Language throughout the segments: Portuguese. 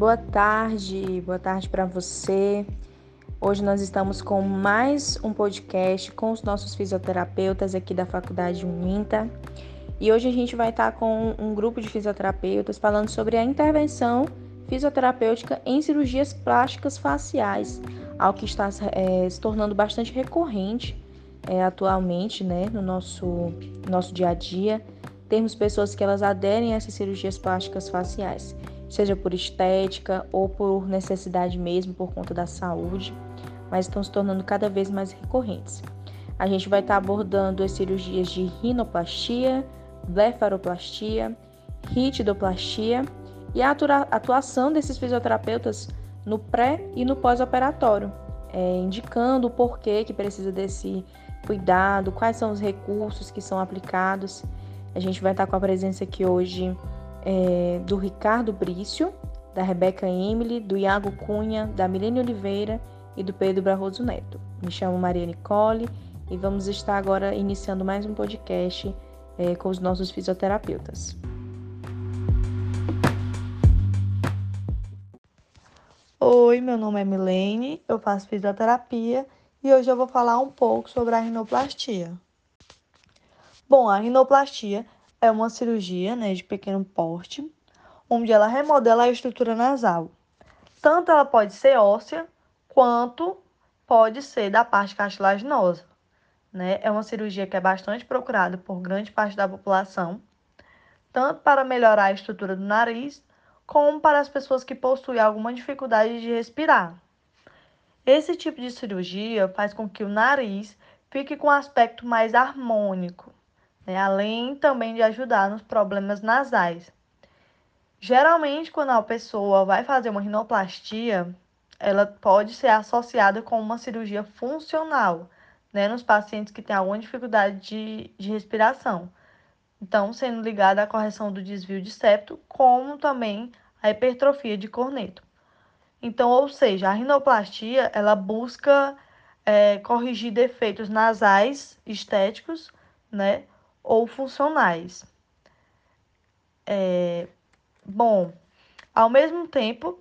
boa tarde, boa tarde para você. Hoje nós estamos com mais um podcast com os nossos fisioterapeutas aqui da Faculdade Uninta. E hoje a gente vai estar com um grupo de fisioterapeutas falando sobre a intervenção fisioterapêutica em cirurgias plásticas faciais, algo que está é, se tornando bastante recorrente é, atualmente né, no nosso, nosso dia a dia. Temos pessoas que elas aderem a essas cirurgias plásticas faciais, seja por estética ou por necessidade mesmo, por conta da saúde, mas estão se tornando cada vez mais recorrentes. A gente vai estar abordando as cirurgias de rinoplastia, blefaroplastia, ritidoplastia e a atuação desses fisioterapeutas no pré e no pós-operatório, é, indicando o porquê que precisa desse cuidado, quais são os recursos que são aplicados. A gente vai estar com a presença aqui hoje é, do Ricardo Brício, da Rebeca Emily, do Iago Cunha, da Milene Oliveira e do Pedro Barroso Neto. Me chamo Maria Nicole e vamos estar agora iniciando mais um podcast é, com os nossos fisioterapeutas. Oi, meu nome é Milene, eu faço fisioterapia e hoje eu vou falar um pouco sobre a rinoplastia. Bom, a rinoplastia é uma cirurgia né, de pequeno porte, onde ela remodela a estrutura nasal. Tanto ela pode ser óssea, quanto pode ser da parte cartilaginosa. Né? É uma cirurgia que é bastante procurada por grande parte da população, tanto para melhorar a estrutura do nariz, como para as pessoas que possuem alguma dificuldade de respirar. Esse tipo de cirurgia faz com que o nariz fique com um aspecto mais harmônico, né? além também de ajudar nos problemas nasais. Geralmente, quando a pessoa vai fazer uma rinoplastia, ela pode ser associada com uma cirurgia funcional, né, nos pacientes que têm alguma dificuldade de, de respiração. Então, sendo ligada à correção do desvio de septo, como também a hipertrofia de corneto. Então, ou seja, a rinoplastia ela busca é, corrigir defeitos nasais estéticos, né, ou funcionais. É, bom, ao mesmo tempo,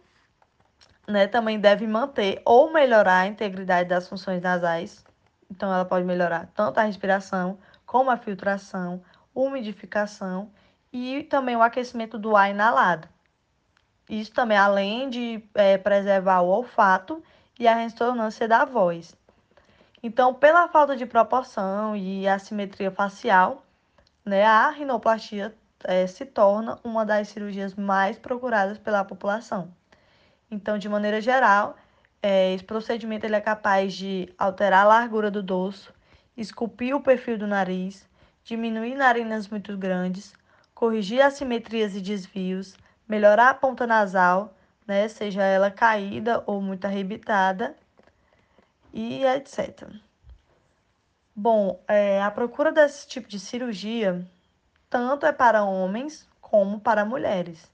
né, também deve manter ou melhorar a integridade das funções nasais. Então, ela pode melhorar tanto a respiração, como a filtração, umidificação e também o aquecimento do ar inalado. Isso também, além de é, preservar o olfato e a ressonância da voz. Então, pela falta de proporção e assimetria facial, né, a rinoplastia é, se torna uma das cirurgias mais procuradas pela população. Então, de maneira geral, é, esse procedimento ele é capaz de alterar a largura do dorso, esculpir o perfil do nariz, diminuir narinas muito grandes, corrigir assimetrias e desvios, melhorar a ponta nasal, né, seja ela caída ou muito arrebitada, e etc. Bom, é, a procura desse tipo de cirurgia tanto é para homens como para mulheres,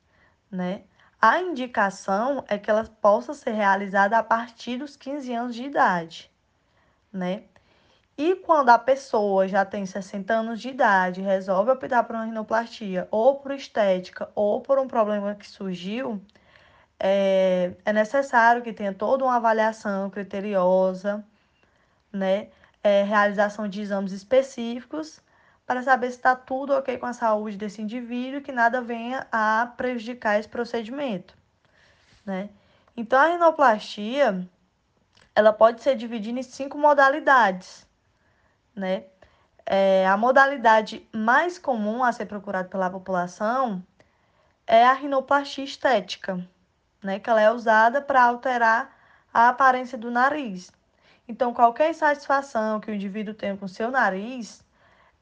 né? A indicação é que ela possa ser realizada a partir dos 15 anos de idade, né? E quando a pessoa já tem 60 anos de idade, resolve optar por uma rinoplastia, ou por estética, ou por um problema que surgiu, é, é necessário que tenha toda uma avaliação criteriosa, né? É, realização de exames específicos para saber se está tudo ok com a saúde desse indivíduo, que nada venha a prejudicar esse procedimento, né? Então, a rinoplastia, ela pode ser dividida em cinco modalidades, né? É, a modalidade mais comum a ser procurada pela população é a rinoplastia estética, né? Que ela é usada para alterar a aparência do nariz. Então, qualquer insatisfação que o indivíduo tenha com seu nariz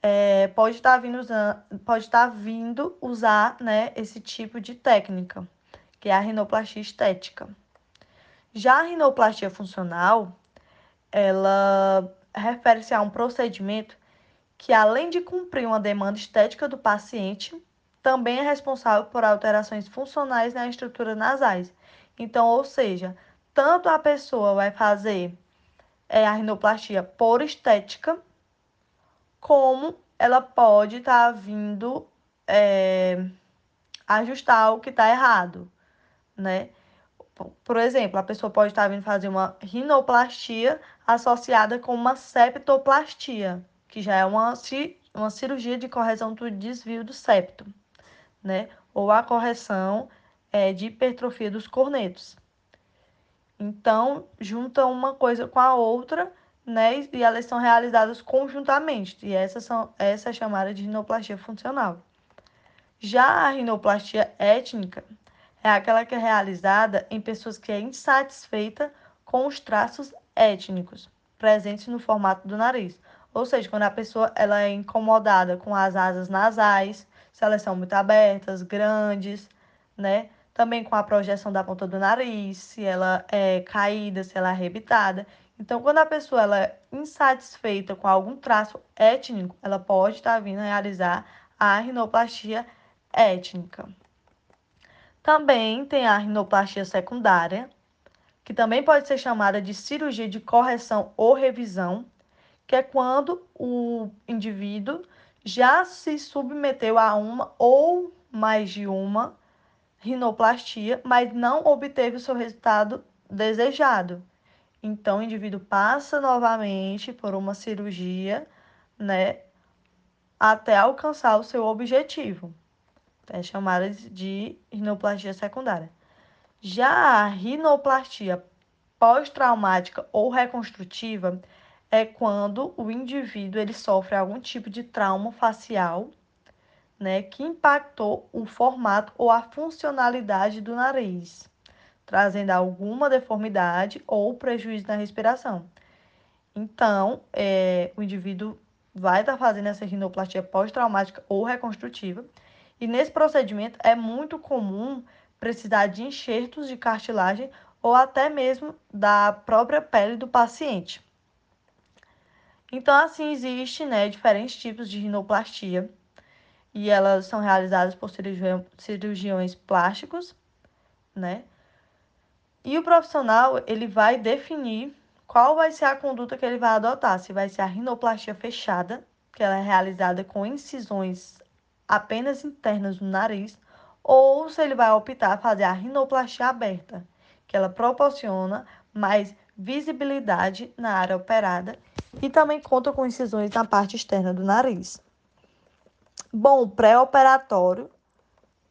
é, pode estar tá vindo usando, pode estar tá vindo usar, né, esse tipo de técnica, que é a rinoplastia estética. Já a rinoplastia funcional, ela refere-se a um procedimento que, além de cumprir uma demanda estética do paciente, também é responsável por alterações funcionais na estrutura nasais. Então, ou seja, tanto a pessoa vai fazer é, a rinoplastia por estética, como ela pode estar tá vindo é, ajustar o que está errado, né? Por exemplo, a pessoa pode estar vindo fazer uma rinoplastia associada com uma septoplastia, que já é uma, uma cirurgia de correção do desvio do septo, né? Ou a correção é, de hipertrofia dos cornetos. Então, junta uma coisa com a outra, né? E elas são realizadas conjuntamente. E essas são, essa é chamada de rinoplastia funcional. Já a rinoplastia étnica é aquela que é realizada em pessoas que é insatisfeita com os traços étnicos presentes no formato do nariz. Ou seja, quando a pessoa ela é incomodada com as asas nasais, se elas são muito abertas, grandes, né? Também com a projeção da ponta do nariz, se ela é caída, se ela é arrebitada. Então, quando a pessoa ela é insatisfeita com algum traço étnico, ela pode estar vindo realizar a rinoplastia étnica. Também tem a rinoplastia secundária, que também pode ser chamada de cirurgia de correção ou revisão, que é quando o indivíduo já se submeteu a uma ou mais de uma rinoplastia, mas não obteve o seu resultado desejado. Então, o indivíduo passa novamente por uma cirurgia, né, até alcançar o seu objetivo é chamada de rinoplastia secundária. Já a rinoplastia pós-traumática ou reconstrutiva é quando o indivíduo ele sofre algum tipo de trauma facial, né, que impactou o formato ou a funcionalidade do nariz, trazendo alguma deformidade ou prejuízo na respiração. Então, é, o indivíduo vai estar tá fazendo essa rinoplastia pós-traumática ou reconstrutiva e nesse procedimento é muito comum precisar de enxertos de cartilagem ou até mesmo da própria pele do paciente. Então, assim, existe né, diferentes tipos de rinoplastia e elas são realizadas por cirurgiões plásticos, né? E o profissional, ele vai definir qual vai ser a conduta que ele vai adotar, se vai ser a rinoplastia fechada, que ela é realizada com incisões apenas internas no nariz, ou se ele vai optar fazer a rinoplastia aberta, que ela proporciona mais visibilidade na área operada e também conta com incisões na parte externa do nariz. Bom, pré-operatório,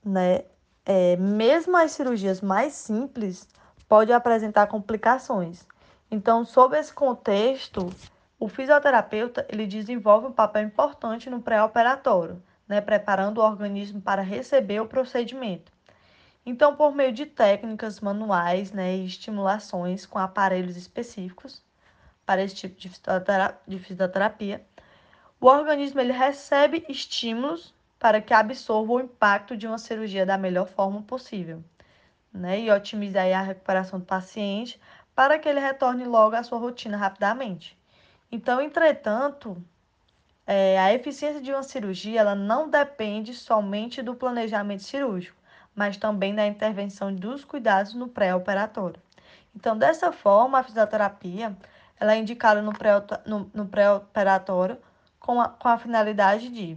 né? É, mesmo as cirurgias mais simples pode apresentar complicações. Então, sob esse contexto, o fisioterapeuta ele desenvolve um papel importante no pré-operatório né, preparando o organismo para receber o procedimento. Então, por meio de técnicas manuais né, e estimulações com aparelhos específicos para esse tipo de fisioterapia, de fisioterapia o organismo ele recebe estímulos para que absorva o impacto de uma cirurgia da melhor forma possível né, e otimize a recuperação do paciente para que ele retorne logo à sua rotina rapidamente. Então, entretanto, é, a eficiência de uma cirurgia ela não depende somente do planejamento cirúrgico, mas também da intervenção dos cuidados no pré-operatório. Então, dessa forma, a fisioterapia ela é indicada no pré-operatório com, a, com a finalidade de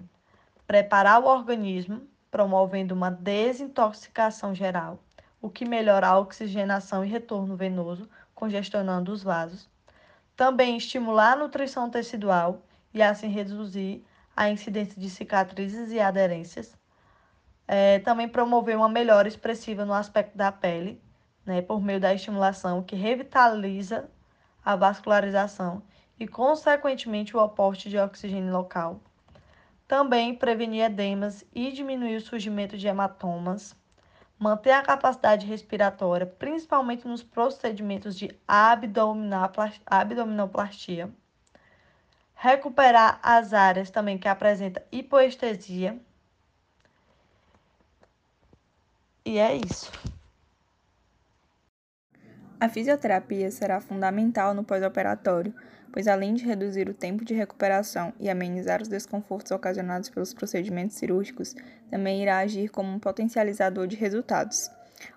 preparar o organismo, promovendo uma desintoxicação geral, o que melhora a oxigenação e retorno venoso, congestionando os vasos. Também estimular a nutrição tecidual e assim reduzir a incidência de cicatrizes e aderências. É, também promover uma melhora expressiva no aspecto da pele, né, por meio da estimulação que revitaliza a vascularização e, consequentemente, o aporte de oxigênio local. Também prevenir edemas e diminuir o surgimento de hematomas. Manter a capacidade respiratória, principalmente nos procedimentos de abdominoplastia recuperar as áreas também que apresenta hipoestesia. E é isso. A fisioterapia será fundamental no pós-operatório, pois além de reduzir o tempo de recuperação e amenizar os desconfortos ocasionados pelos procedimentos cirúrgicos, também irá agir como um potencializador de resultados.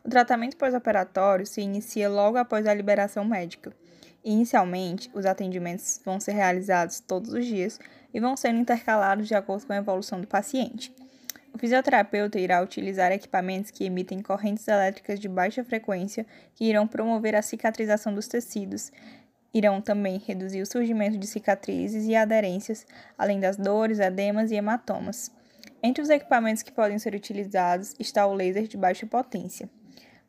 O tratamento pós-operatório se inicia logo após a liberação médica Inicialmente, os atendimentos vão ser realizados todos os dias e vão sendo intercalados de acordo com a evolução do paciente. O fisioterapeuta irá utilizar equipamentos que emitem correntes elétricas de baixa frequência que irão promover a cicatrização dos tecidos. Irão também reduzir o surgimento de cicatrizes e aderências, além das dores, edemas e hematomas. Entre os equipamentos que podem ser utilizados está o laser de baixa potência.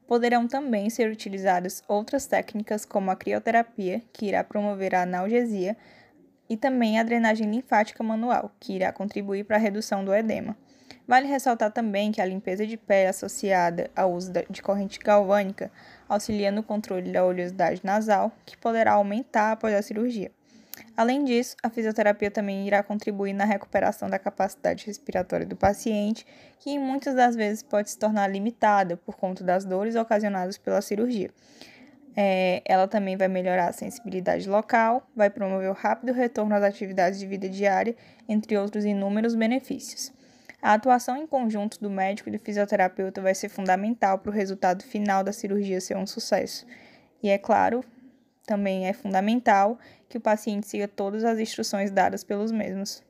Poderão também ser utilizadas outras técnicas, como a crioterapia, que irá promover a analgesia, e também a drenagem linfática manual, que irá contribuir para a redução do edema. Vale ressaltar também que a limpeza de pele associada ao uso de corrente galvânica auxilia no controle da oleosidade nasal, que poderá aumentar após a cirurgia. Além disso, a fisioterapia também irá contribuir na recuperação da capacidade respiratória do paciente, que muitas das vezes pode se tornar limitada por conta das dores ocasionadas pela cirurgia. É, ela também vai melhorar a sensibilidade local, vai promover o rápido retorno às atividades de vida diária, entre outros inúmeros benefícios. A atuação em conjunto do médico e do fisioterapeuta vai ser fundamental para o resultado final da cirurgia ser um sucesso. E é claro, também é fundamental que o paciente siga todas as instruções dadas pelos mesmos.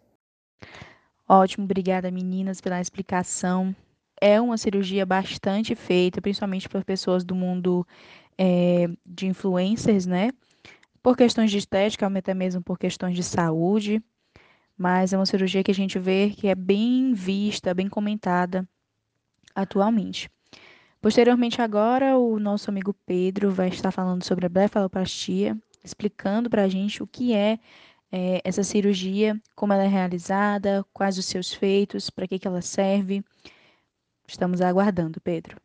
Ótimo, obrigada meninas pela explicação. É uma cirurgia bastante feita, principalmente por pessoas do mundo é, de influencers, né? Por questões de estética, até mesmo por questões de saúde. Mas é uma cirurgia que a gente vê que é bem vista, bem comentada atualmente. Posteriormente, agora, o nosso amigo Pedro vai estar falando sobre a blefaloplastia, explicando para a gente o que é, é, essa cirurgia, como ela é realizada, quais os seus feitos, para que, que ela serve. Estamos aguardando, Pedro.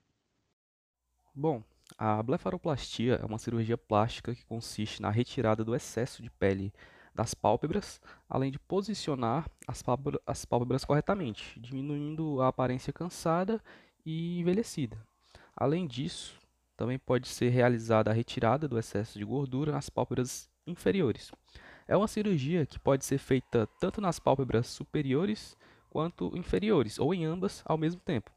Bom, a blefaroplastia é uma cirurgia plástica que consiste na retirada do excesso de pele das pálpebras, além de posicionar as pálpebras, as pálpebras corretamente, diminuindo a aparência cansada e envelhecida. Além disso, também pode ser realizada a retirada do excesso de gordura nas pálpebras inferiores. É uma cirurgia que pode ser feita tanto nas pálpebras superiores quanto inferiores, ou em ambas ao mesmo tempo.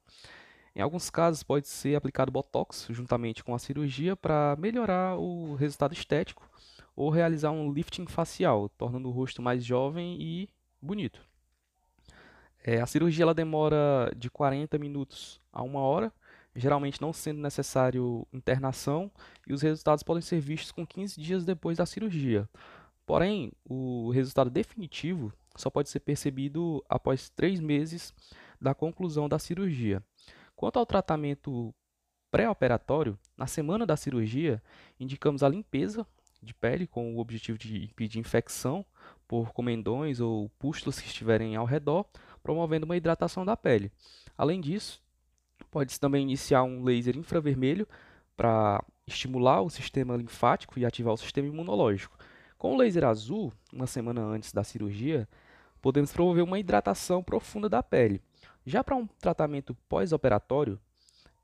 Em alguns casos, pode ser aplicado botox juntamente com a cirurgia para melhorar o resultado estético ou realizar um lifting facial, tornando o rosto mais jovem e bonito. É, a cirurgia ela demora de 40 minutos a uma hora geralmente não sendo necessário internação, e os resultados podem ser vistos com 15 dias depois da cirurgia. Porém, o resultado definitivo só pode ser percebido após três meses da conclusão da cirurgia. Quanto ao tratamento pré-operatório, na semana da cirurgia, indicamos a limpeza de pele com o objetivo de impedir infecção por comendões ou pústulas que estiverem ao redor, promovendo uma hidratação da pele. Além disso, Pode-se também iniciar um laser infravermelho para estimular o sistema linfático e ativar o sistema imunológico. Com o laser azul, uma semana antes da cirurgia, podemos promover uma hidratação profunda da pele. Já para um tratamento pós-operatório,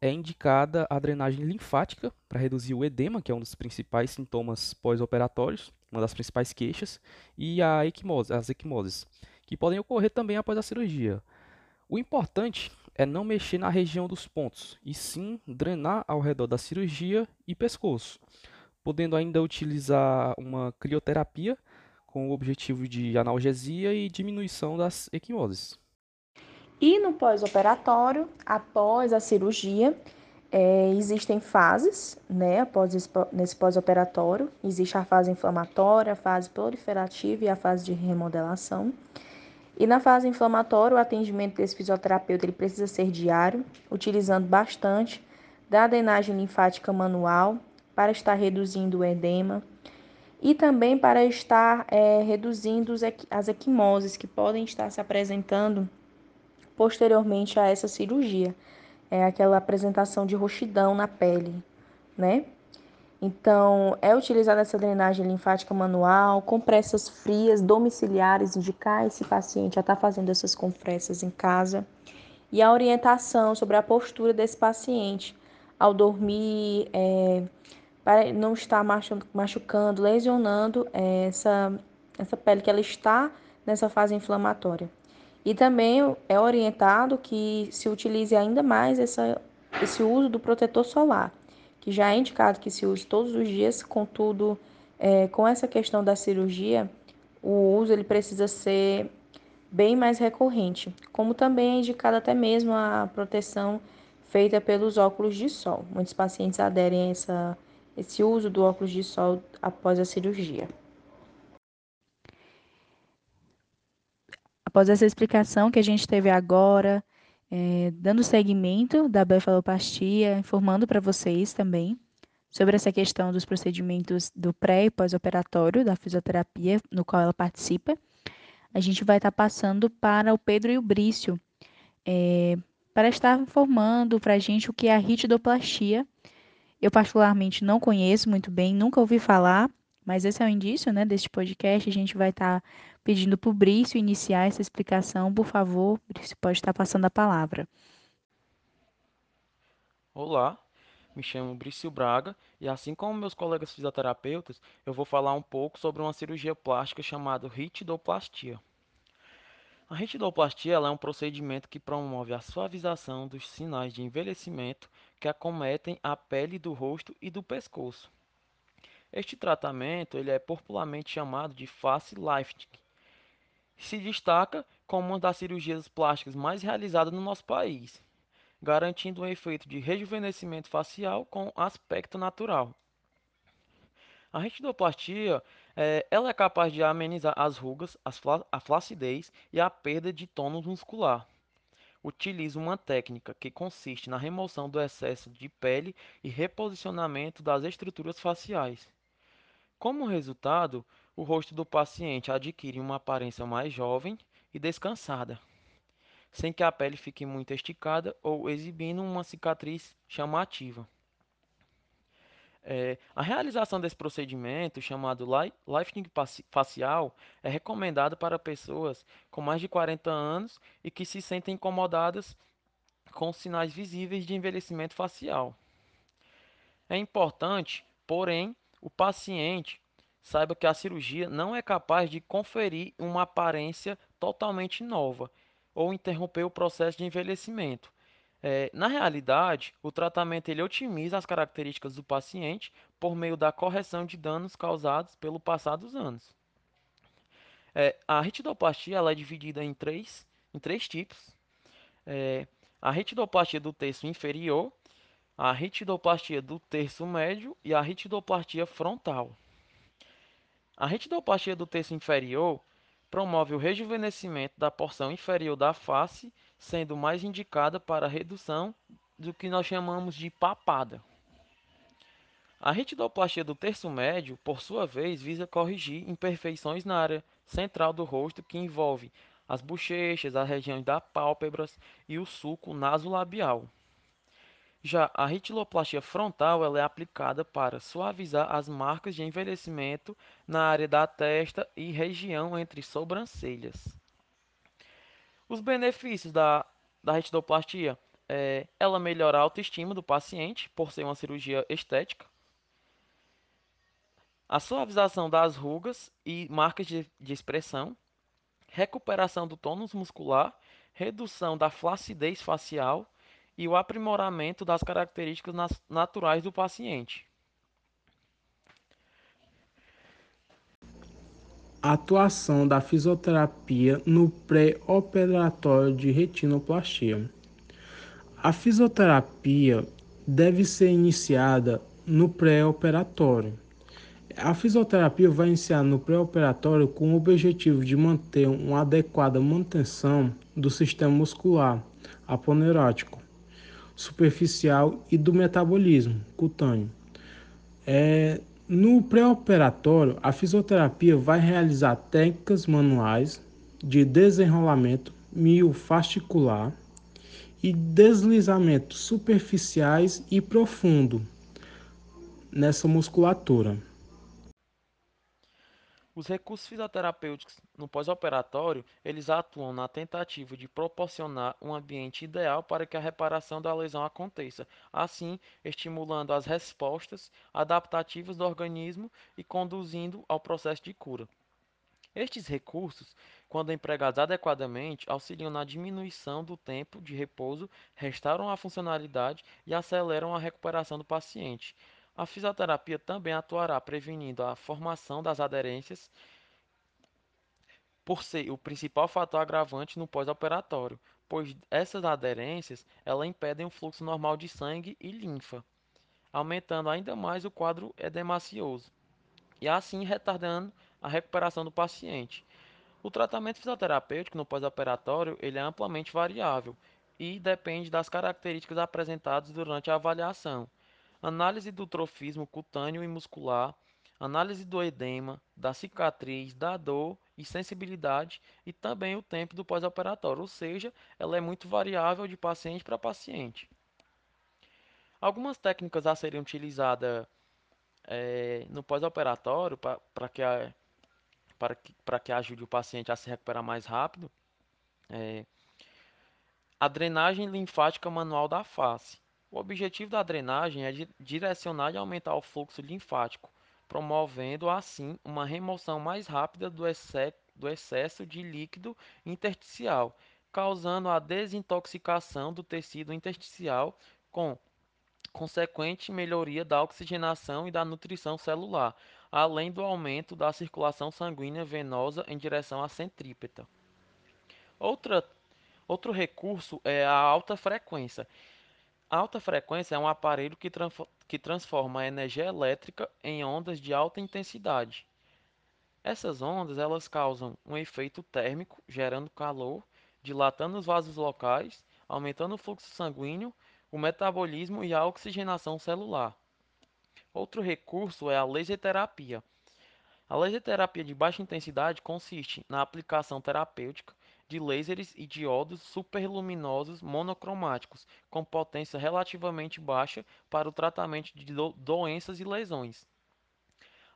é indicada a drenagem linfática para reduzir o edema, que é um dos principais sintomas pós-operatórios, uma das principais queixas, e a equimose, as equimoses, que podem ocorrer também após a cirurgia. O importante é não mexer na região dos pontos, e sim drenar ao redor da cirurgia e pescoço, podendo ainda utilizar uma crioterapia com o objetivo de analgesia e diminuição das equimoses. E no pós-operatório, após a cirurgia, é, existem fases, né? Após esse, nesse pós-operatório, existe a fase inflamatória, a fase proliferativa e a fase de remodelação. E na fase inflamatória, o atendimento desse fisioterapeuta ele precisa ser diário, utilizando bastante da drenagem linfática manual para estar reduzindo o edema e também para estar é, reduzindo as equimoses que podem estar se apresentando posteriormente a essa cirurgia. É aquela apresentação de roxidão na pele, né? Então, é utilizada essa drenagem linfática manual, compressas frias domiciliares, indicar esse paciente a estar tá fazendo essas compressas em casa. E a orientação sobre a postura desse paciente ao dormir, é, para não estar machucando, lesionando é, essa, essa pele que ela está nessa fase inflamatória. E também é orientado que se utilize ainda mais essa, esse uso do protetor solar que já é indicado que se use todos os dias, contudo, é, com essa questão da cirurgia, o uso ele precisa ser bem mais recorrente, como também é indicada até mesmo a proteção feita pelos óculos de sol. Muitos pacientes aderem a essa, esse uso do óculos de sol após a cirurgia. Após essa explicação que a gente teve agora, é, dando seguimento da befaloplastia, informando para vocês também sobre essa questão dos procedimentos do pré e pós-operatório da fisioterapia, no qual ela participa, a gente vai estar tá passando para o Pedro e o Brício, é, para estar informando para a gente o que é a ritidoplastia. Eu particularmente não conheço muito bem, nunca ouvi falar, mas esse é o indício né, deste podcast. A gente vai estar tá pedindo para o Brício iniciar essa explicação. Por favor, Brício, pode estar passando a palavra. Olá, me chamo Brício Braga e assim como meus colegas fisioterapeutas, eu vou falar um pouco sobre uma cirurgia plástica chamada ritidoplastia. A ritidoplastia é um procedimento que promove a suavização dos sinais de envelhecimento que acometem a pele do rosto e do pescoço. Este tratamento ele é popularmente chamado de face lifting. Se destaca como uma das cirurgias plásticas mais realizadas no nosso país, garantindo um efeito de rejuvenescimento facial com aspecto natural. A retidoplastia é, ela é capaz de amenizar as rugas, as a flacidez e a perda de tônus muscular. Utiliza uma técnica que consiste na remoção do excesso de pele e reposicionamento das estruturas faciais. Como resultado, o rosto do paciente adquire uma aparência mais jovem e descansada, sem que a pele fique muito esticada ou exibindo uma cicatriz chamativa. É, a realização desse procedimento, chamado lifting facial, é recomendado para pessoas com mais de 40 anos e que se sentem incomodadas com sinais visíveis de envelhecimento facial. É importante, porém, o paciente saiba que a cirurgia não é capaz de conferir uma aparência totalmente nova ou interromper o processo de envelhecimento. É, na realidade, o tratamento ele otimiza as características do paciente por meio da correção de danos causados pelo passar dos anos. É, a retidoplastia ela é dividida em três, em três tipos. É, a retidoplastia do terço inferior, a retidoplastia do terço médio e a retidoplastia frontal. A retidoplastia do terço inferior promove o rejuvenescimento da porção inferior da face, sendo mais indicada para a redução do que nós chamamos de papada. A retidoplastia do terço médio, por sua vez, visa corrigir imperfeições na área central do rosto que envolve as bochechas, as regiões das pálpebras e o sulco nasolabial. Já a retiloplastia frontal ela é aplicada para suavizar as marcas de envelhecimento na área da testa e região entre sobrancelhas. Os benefícios da, da é ela melhora a autoestima do paciente por ser uma cirurgia estética, a suavização das rugas e marcas de, de expressão, recuperação do tônus muscular, redução da flacidez facial e o aprimoramento das características naturais do paciente. Atuação da fisioterapia no pré-operatório de retinoplastia. A fisioterapia deve ser iniciada no pré-operatório. A fisioterapia vai iniciar no pré-operatório com o objetivo de manter uma adequada manutenção do sistema muscular aponerótico, superficial e do metabolismo cutâneo. É, no pré-operatório, a fisioterapia vai realizar técnicas manuais de desenrolamento miofascicular e deslizamentos superficiais e profundo nessa musculatura. Os recursos fisioterapêuticos no pós-operatório, eles atuam na tentativa de proporcionar um ambiente ideal para que a reparação da lesão aconteça, assim estimulando as respostas adaptativas do organismo e conduzindo ao processo de cura. Estes recursos, quando empregados adequadamente, auxiliam na diminuição do tempo de repouso, restauram a funcionalidade e aceleram a recuperação do paciente. A fisioterapia também atuará prevenindo a formação das aderências por ser o principal fator agravante no pós-operatório, pois essas aderências ela impedem o fluxo normal de sangue e linfa, aumentando ainda mais o quadro edemacioso e assim retardando a recuperação do paciente. O tratamento fisioterapêutico no pós-operatório ele é amplamente variável e depende das características apresentadas durante a avaliação. Análise do trofismo cutâneo e muscular, análise do edema, da cicatriz, da dor e sensibilidade e também o tempo do pós-operatório, ou seja, ela é muito variável de paciente para paciente. Algumas técnicas a serem utilizadas é, no pós-operatório para que, que, que ajude o paciente a se recuperar mais rápido é a drenagem linfática manual da face. O objetivo da drenagem é direcionar e aumentar o fluxo linfático, promovendo assim uma remoção mais rápida do, do excesso de líquido intersticial, causando a desintoxicação do tecido intersticial com consequente melhoria da oxigenação e da nutrição celular, além do aumento da circulação sanguínea venosa em direção à centrípeta. Outra, outro recurso é a alta frequência. Alta frequência é um aparelho que, que transforma a energia elétrica em ondas de alta intensidade. Essas ondas elas causam um efeito térmico, gerando calor, dilatando os vasos locais, aumentando o fluxo sanguíneo, o metabolismo e a oxigenação celular. Outro recurso é a laser terapia. A laser terapia de baixa intensidade consiste na aplicação terapêutica de lasers e diodos superluminosos monocromáticos com potência relativamente baixa para o tratamento de do doenças e lesões.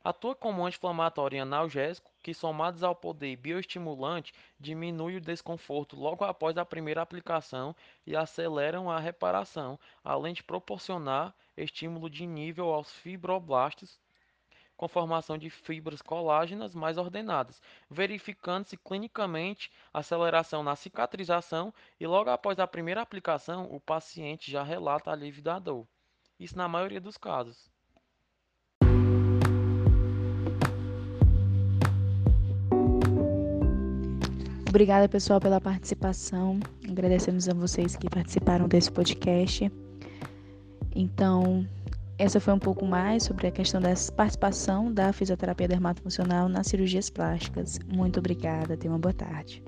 Atua como anti-inflamatório e analgésico que, somados ao poder bioestimulante, diminui o desconforto logo após a primeira aplicação e aceleram a reparação, além de proporcionar estímulo de nível aos fibroblastos com formação de fibras colágenas mais ordenadas, verificando-se clinicamente aceleração na cicatrização e logo após a primeira aplicação o paciente já relata alívio da dor. Isso na maioria dos casos. Obrigada, pessoal, pela participação. Agradecemos a vocês que participaram desse podcast. Então, essa foi um pouco mais sobre a questão da participação da fisioterapia dermatofuncional nas cirurgias plásticas. Muito obrigada, tenha uma boa tarde.